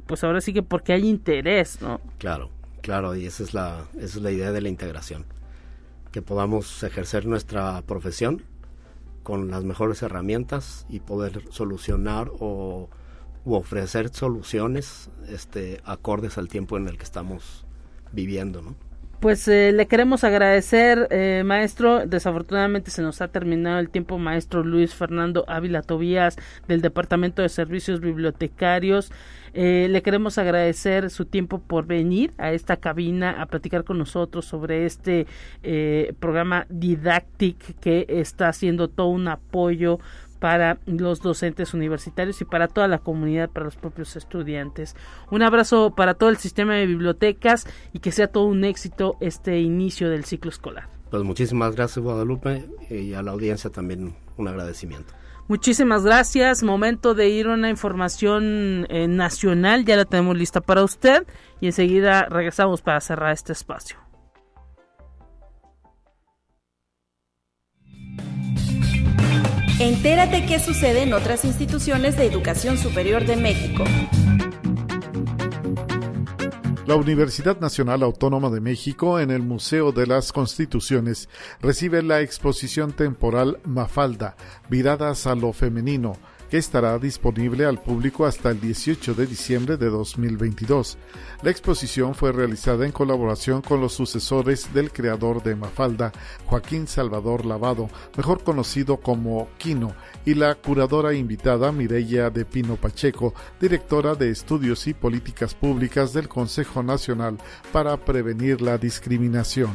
pues ahora sí que porque hay interés, ¿no? Claro, claro, y esa es la, esa es la idea de la integración, que podamos ejercer nuestra profesión con las mejores herramientas y poder solucionar o u ofrecer soluciones este acordes al tiempo en el que estamos viviendo, ¿no? Pues eh, le queremos agradecer, eh, maestro. Desafortunadamente se nos ha terminado el tiempo, maestro Luis Fernando Ávila Tobías, del Departamento de Servicios Bibliotecarios. Eh, le queremos agradecer su tiempo por venir a esta cabina a platicar con nosotros sobre este programa Didactic que está haciendo todo un apoyo para los docentes universitarios y para toda la comunidad, para los propios estudiantes. Un abrazo para todo el sistema de bibliotecas y que sea todo un éxito este inicio del ciclo escolar. Pues muchísimas gracias Guadalupe y a la audiencia también un agradecimiento. Muchísimas gracias. Momento de ir a una información eh, nacional. Ya la tenemos lista para usted y enseguida regresamos para cerrar este espacio. Entérate qué sucede en otras instituciones de educación superior de México. La Universidad Nacional Autónoma de México en el Museo de las Constituciones recibe la exposición temporal Mafalda, Viradas a lo Femenino, que estará disponible al público hasta el 18 de diciembre de 2022. La exposición fue realizada en colaboración con los sucesores del creador de Mafalda, Joaquín Salvador Lavado, mejor conocido como Quino, y la curadora invitada Mireya de Pino Pacheco, directora de Estudios y Políticas Públicas del Consejo Nacional para Prevenir la Discriminación.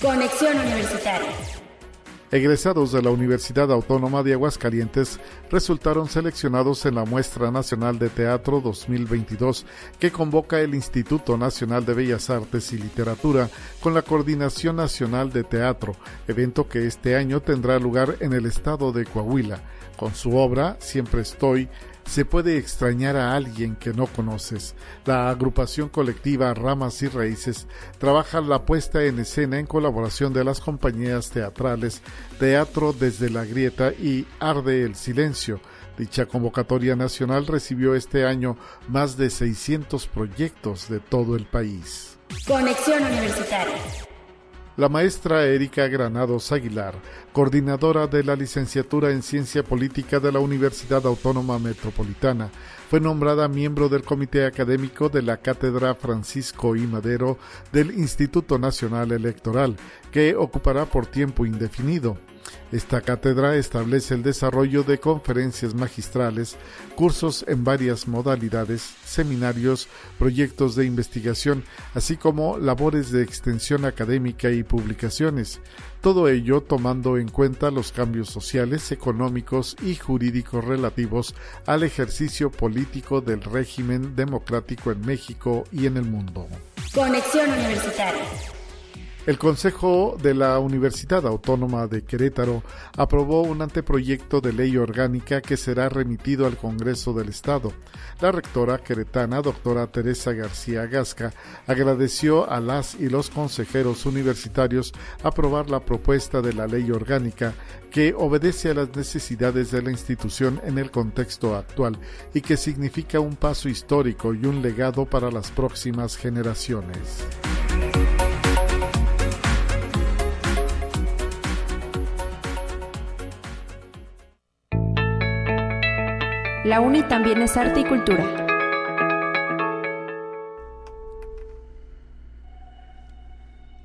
Conexión Universitaria egresados de la Universidad Autónoma de Aguascalientes resultaron seleccionados en la Muestra Nacional de Teatro 2022 que convoca el Instituto Nacional de Bellas Artes y Literatura con la Coordinación Nacional de Teatro, evento que este año tendrá lugar en el estado de Coahuila. Con su obra Siempre estoy, se puede extrañar a alguien que no conoces. La agrupación colectiva Ramas y Raíces trabaja la puesta en escena en colaboración de las compañías teatrales Teatro desde la Grieta y Arde el Silencio. Dicha convocatoria nacional recibió este año más de 600 proyectos de todo el país. Conexión Universitaria la maestra Erika Granados Aguilar, coordinadora de la licenciatura en Ciencia Política de la Universidad Autónoma Metropolitana, fue nombrada miembro del Comité Académico de la Cátedra Francisco I. Madero del Instituto Nacional Electoral, que ocupará por tiempo indefinido. Esta cátedra establece el desarrollo de conferencias magistrales, cursos en varias modalidades, seminarios, proyectos de investigación, así como labores de extensión académica y publicaciones. Todo ello tomando en cuenta los cambios sociales, económicos y jurídicos relativos al ejercicio político del régimen democrático en México y en el mundo. Conexión Universitaria. El Consejo de la Universidad Autónoma de Querétaro aprobó un anteproyecto de ley orgánica que será remitido al Congreso del Estado. La rectora queretana, doctora Teresa García Gasca, agradeció a las y los consejeros universitarios aprobar la propuesta de la ley orgánica que obedece a las necesidades de la institución en el contexto actual y que significa un paso histórico y un legado para las próximas generaciones. La UNI también es arte y cultura.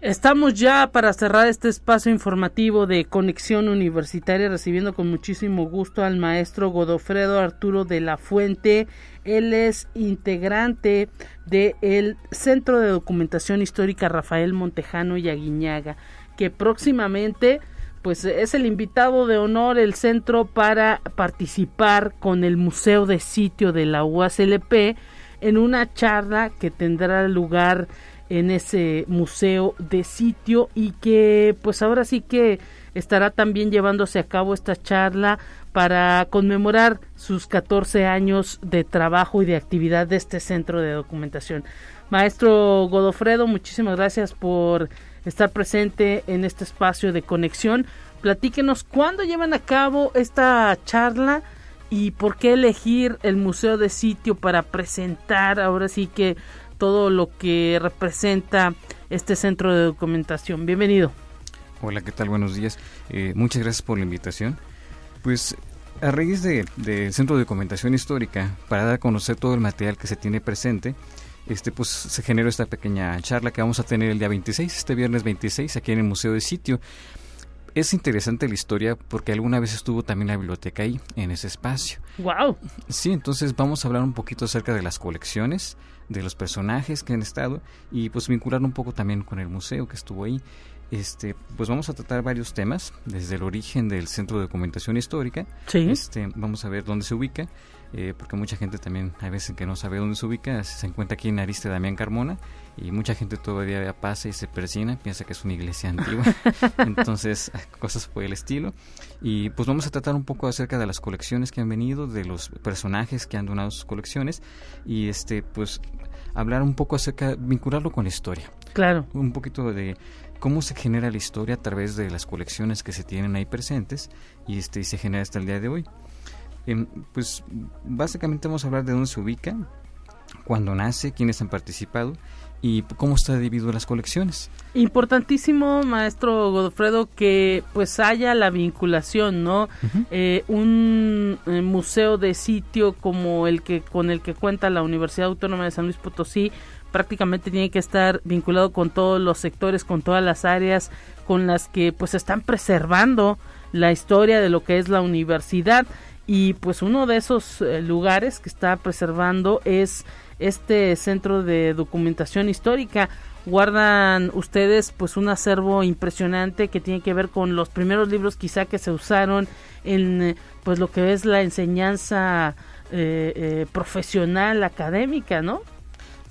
Estamos ya para cerrar este espacio informativo de Conexión Universitaria, recibiendo con muchísimo gusto al maestro Godofredo Arturo de la Fuente. Él es integrante del Centro de Documentación Histórica Rafael Montejano y Aguiñaga, que próximamente pues es el invitado de honor el centro para participar con el Museo de Sitio de la UASLP en una charla que tendrá lugar en ese museo de sitio y que pues ahora sí que estará también llevándose a cabo esta charla para conmemorar sus 14 años de trabajo y de actividad de este centro de documentación. Maestro Godofredo, muchísimas gracias por estar presente en este espacio de conexión. Platíquenos cuándo llevan a cabo esta charla y por qué elegir el Museo de Sitio para presentar ahora sí que todo lo que representa este centro de documentación. Bienvenido. Hola, ¿qué tal? Buenos días. Eh, muchas gracias por la invitación. Pues a raíz del Centro de Documentación Histórica, para dar a conocer todo el material que se tiene presente, este pues se generó esta pequeña charla que vamos a tener el día 26, este viernes 26, aquí en el Museo de Sitio. Es interesante la historia porque alguna vez estuvo también la biblioteca ahí, en ese espacio. ¡Wow! Sí, entonces vamos a hablar un poquito acerca de las colecciones, de los personajes que han estado y pues vincular un poco también con el museo que estuvo ahí. Este, pues vamos a tratar varios temas, desde el origen del Centro de Documentación Histórica. Sí. Este, vamos a ver dónde se ubica, eh, porque mucha gente también a veces que no sabe dónde se ubica, se encuentra aquí en Ariste Damián Carmona y mucha gente todavía pasa y se persina, piensa que es una iglesia antigua, (laughs) entonces cosas por el estilo. Y pues vamos a tratar un poco acerca de las colecciones que han venido, de los personajes que han donado sus colecciones y este pues hablar un poco acerca, vincularlo con la historia. Claro. Un poquito de cómo se genera la historia a través de las colecciones que se tienen ahí presentes y este se genera hasta el día de hoy. Em, pues básicamente vamos a hablar de dónde se ubica, cuándo nace, quiénes han participado y cómo está dividido las colecciones. Importantísimo, maestro Godofredo, que pues haya la vinculación, ¿no? eh, un eh, museo de sitio como el que con el que cuenta la Universidad Autónoma de San Luis Potosí prácticamente tiene que estar vinculado con todos los sectores, con todas las áreas con las que pues están preservando la historia de lo que es la universidad y pues uno de esos eh, lugares que está preservando es este centro de documentación histórica. Guardan ustedes pues un acervo impresionante que tiene que ver con los primeros libros quizá que se usaron en pues lo que es la enseñanza eh, eh, profesional académica no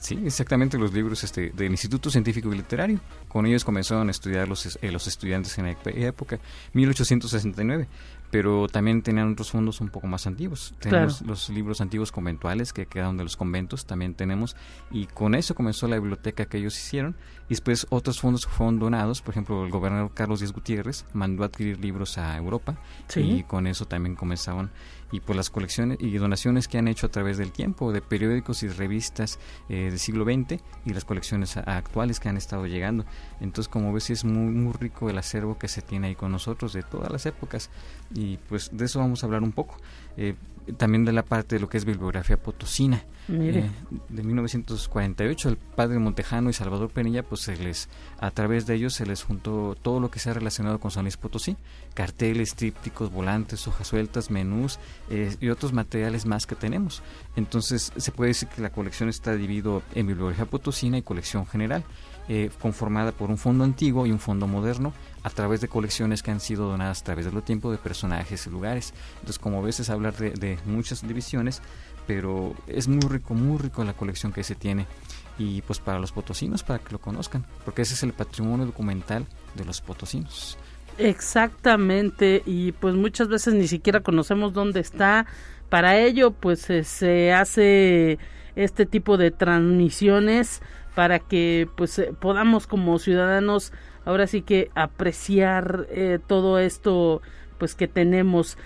Sí, exactamente los libros este, del Instituto Científico y Literario. Con ellos comenzaron a estudiar los, eh, los estudiantes en la época, 1869 pero también tenían otros fondos un poco más antiguos. Tenemos los libros antiguos conventuales que quedaron de los conventos, también tenemos, y con eso comenzó la biblioteca que ellos hicieron, y después otros fondos fueron donados, por ejemplo, el gobernador Carlos Díaz Gutiérrez mandó adquirir libros a Europa, y con eso también comenzaban y por las colecciones y donaciones que han hecho a través del tiempo de periódicos y revistas eh, del siglo XX y las colecciones actuales que han estado llegando. Entonces, como ves, es muy, muy rico el acervo que se tiene ahí con nosotros de todas las épocas y pues de eso vamos a hablar un poco. Eh, también de la parte de lo que es bibliografía potosina. Eh, de 1948, el padre Montejano y Salvador Penilla, pues se les, a través de ellos se les juntó todo lo que se ha relacionado con San Luis Potosí, carteles, trípticos, volantes, hojas sueltas, menús eh, y otros materiales más que tenemos. Entonces se puede decir que la colección está dividida en bibliografía potosina y colección general. Eh, conformada por un fondo antiguo y un fondo moderno a través de colecciones que han sido donadas a través de los tiempos de personajes y lugares. Entonces, como ves, es hablar de, de muchas divisiones, pero es muy rico, muy rico la colección que se tiene. Y pues para los potosinos, para que lo conozcan, porque ese es el patrimonio documental de los potosinos. Exactamente, y pues muchas veces ni siquiera conocemos dónde está. Para ello, pues eh, se hace este tipo de transmisiones para que pues eh, podamos como ciudadanos ahora sí que apreciar eh, todo esto pues que tenemos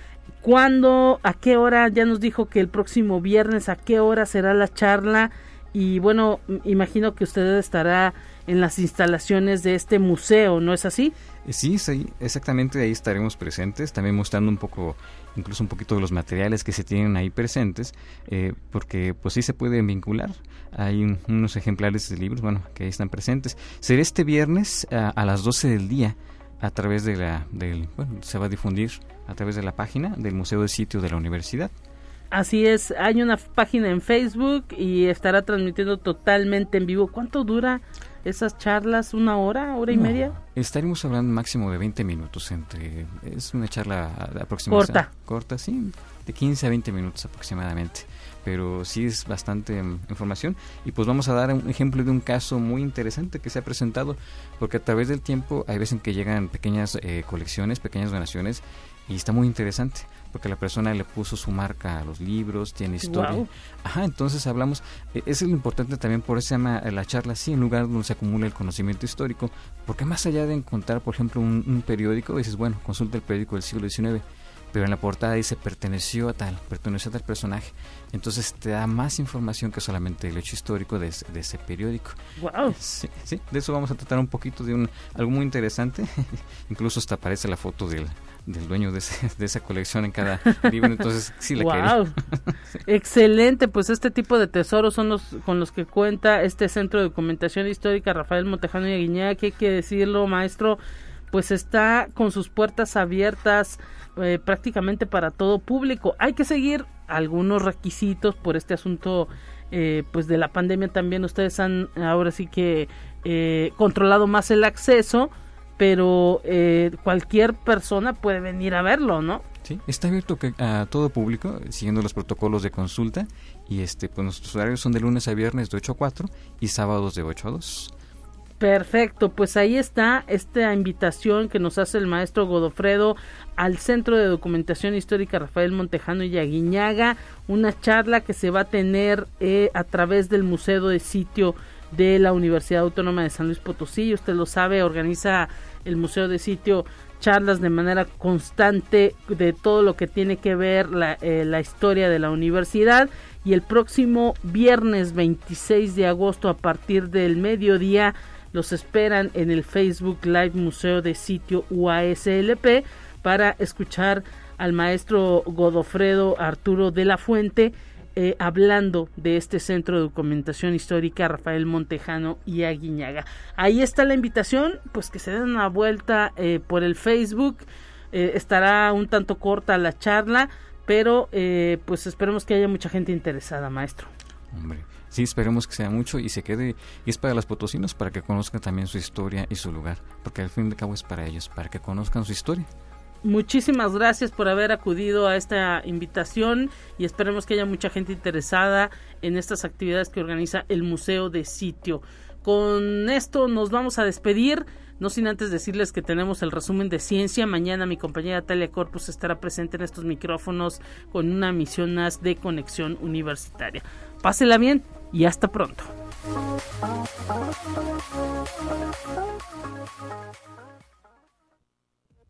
¿Cuándo? ¿A qué hora? Ya nos dijo que el próximo viernes, ¿a qué hora será la charla? Y bueno, imagino que usted estará en las instalaciones de este museo, ¿no es así? Eh, sí, sí, exactamente ahí estaremos presentes, también mostrando un poco, incluso un poquito de los materiales que se tienen ahí presentes, eh, porque pues sí se pueden vincular. Hay unos ejemplares de libros, bueno, que ahí están presentes. Será este viernes a, a las 12 del día a través de la, del, bueno, se va a difundir a través de la página del Museo de Sitio de la Universidad. Así es, hay una página en Facebook y estará transmitiendo totalmente en vivo. ¿Cuánto dura esas charlas una hora, hora y media? Estaremos hablando máximo de 20 minutos entre... Es una charla aproximadamente... Corta. Corta, sí, de 15 a 20 minutos aproximadamente. Pero sí es bastante mm, información. Y pues vamos a dar un ejemplo de un caso muy interesante que se ha presentado, porque a través del tiempo hay veces en que llegan pequeñas eh, colecciones, pequeñas donaciones, y está muy interesante porque la persona le puso su marca a los libros, tiene historia. Ajá, entonces hablamos, eso es lo importante también, por eso se llama la charla así, en lugar donde se acumula el conocimiento histórico, porque más allá de encontrar, por ejemplo, un, periódico, dices, bueno, consulta el periódico del siglo XIX, pero en la portada dice perteneció a tal, perteneció a tal personaje. Entonces te da más información que solamente el hecho histórico de, de ese periódico. Wow. Sí, sí, de eso vamos a tratar un poquito de un algo muy interesante. (laughs) Incluso hasta aparece la foto del, del dueño de, (laughs) de, esa colección en cada libro, entonces sí la wow. Excelente, pues este tipo de tesoros son los con los que cuenta este Centro de Documentación Histórica Rafael Montejano y Aguiñá, que hay que decirlo, maestro, pues está con sus puertas abiertas eh, prácticamente para todo público. Hay que seguir algunos requisitos por este asunto eh, pues de la pandemia también ustedes han ahora sí que eh, controlado más el acceso pero eh, cualquier persona puede venir a verlo, ¿no? Sí, está abierto a todo público, siguiendo los protocolos de consulta, y este, pues nuestros horarios son de lunes a viernes de 8 a 4 y sábados de 8 a 2. Perfecto, pues ahí está esta invitación que nos hace el maestro Godofredo al Centro de Documentación Histórica Rafael Montejano y Aguiñaga, una charla que se va a tener eh, a través del Museo de Sitio de la Universidad Autónoma de San Luis Potosí. Usted lo sabe, organiza el Museo de Sitio charlas de manera constante de todo lo que tiene que ver la, eh, la, historia de la universidad. Y el próximo viernes 26 de agosto a partir del mediodía los esperan en el Facebook Live Museo de Sitio UASLP para escuchar al maestro Godofredo Arturo de la Fuente eh, hablando de este centro de documentación histórica Rafael Montejano y Aguiñaga. Ahí está la invitación, pues que se den una vuelta eh, por el Facebook. Eh, estará un tanto corta la charla, pero pues esperemos que haya mucha gente interesada, maestro. Hombre, sí, esperemos que sea mucho y se quede, y es para las potosinos, para que conozcan también su historia y su lugar, porque al fin de cabo es para ellos, para que conozcan su historia muchísimas gracias por haber acudido a esta invitación y esperemos que haya mucha gente interesada en estas actividades que organiza el Museo de Sitio. Con esto nos vamos a despedir, no sin antes decirles que tenemos el resumen de ciencia. Mañana mi compañera Talia Corpus estará presente en estos micrófonos con una misión más de conexión universitaria. Pásela bien y hasta pronto.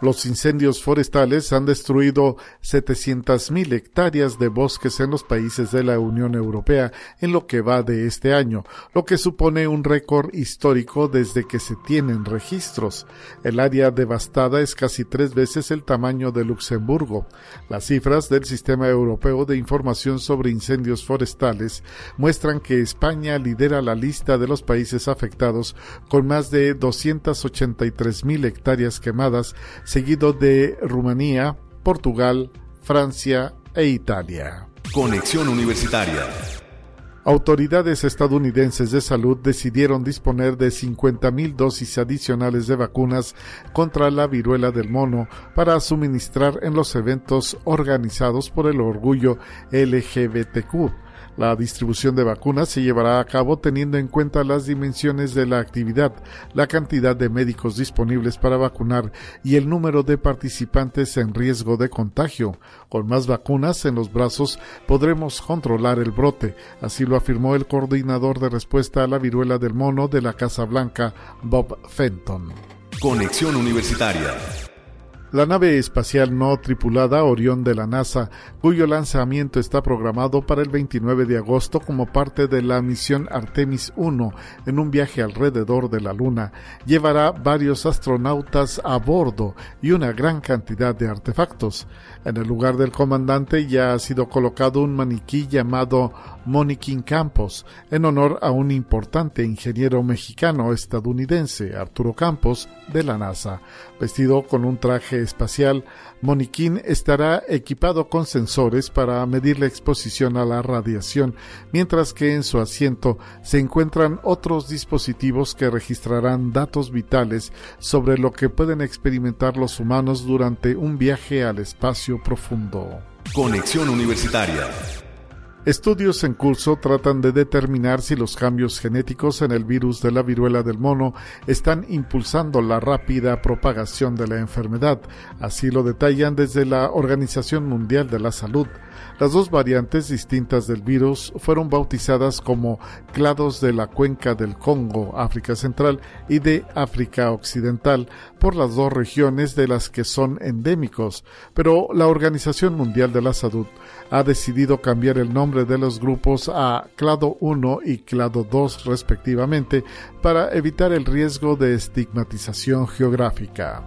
Los incendios forestales han destruido 700.000 hectáreas de bosques en los países de la Unión Europea en lo que va de este año, lo que supone un récord histórico desde que se tienen registros. El área devastada es casi tres veces el tamaño de Luxemburgo. Las cifras del Sistema Europeo de Información sobre Incendios Forestales muestran que España lidera la lista de los países afectados con más de 283.000 hectáreas quemadas seguido de Rumanía, Portugal, Francia e Italia. Conexión Universitaria. Autoridades estadounidenses de salud decidieron disponer de 50.000 dosis adicionales de vacunas contra la viruela del mono para suministrar en los eventos organizados por el orgullo LGBTQ la distribución de vacunas se llevará a cabo teniendo en cuenta las dimensiones de la actividad, la cantidad de médicos disponibles para vacunar y el número de participantes en riesgo de contagio. Con más vacunas en los brazos podremos controlar el brote, así lo afirmó el coordinador de respuesta a la viruela del mono de la Casa Blanca, Bob Fenton. Conexión Universitaria. La nave espacial no tripulada Orión de la NASA, cuyo lanzamiento está programado para el 29 de agosto como parte de la misión Artemis 1 en un viaje alrededor de la Luna, llevará varios astronautas a bordo y una gran cantidad de artefactos. En el lugar del comandante ya ha sido colocado un maniquí llamado Moniquín Campos, en honor a un importante ingeniero mexicano-estadounidense, Arturo Campos, de la NASA. Vestido con un traje espacial, Moniquín estará equipado con sensores para medir la exposición a la radiación, mientras que en su asiento se encuentran otros dispositivos que registrarán datos vitales sobre lo que pueden experimentar los humanos durante un viaje al espacio profundo. Conexión Universitaria. Estudios en curso tratan de determinar si los cambios genéticos en el virus de la viruela del mono están impulsando la rápida propagación de la enfermedad. Así lo detallan desde la Organización Mundial de la Salud. Las dos variantes distintas del virus fueron bautizadas como clados de la cuenca del Congo, África Central, y de África Occidental, por las dos regiones de las que son endémicos, pero la Organización Mundial de la Salud ha decidido cambiar el nombre de los grupos a Clado 1 y Clado 2 respectivamente para evitar el riesgo de estigmatización geográfica.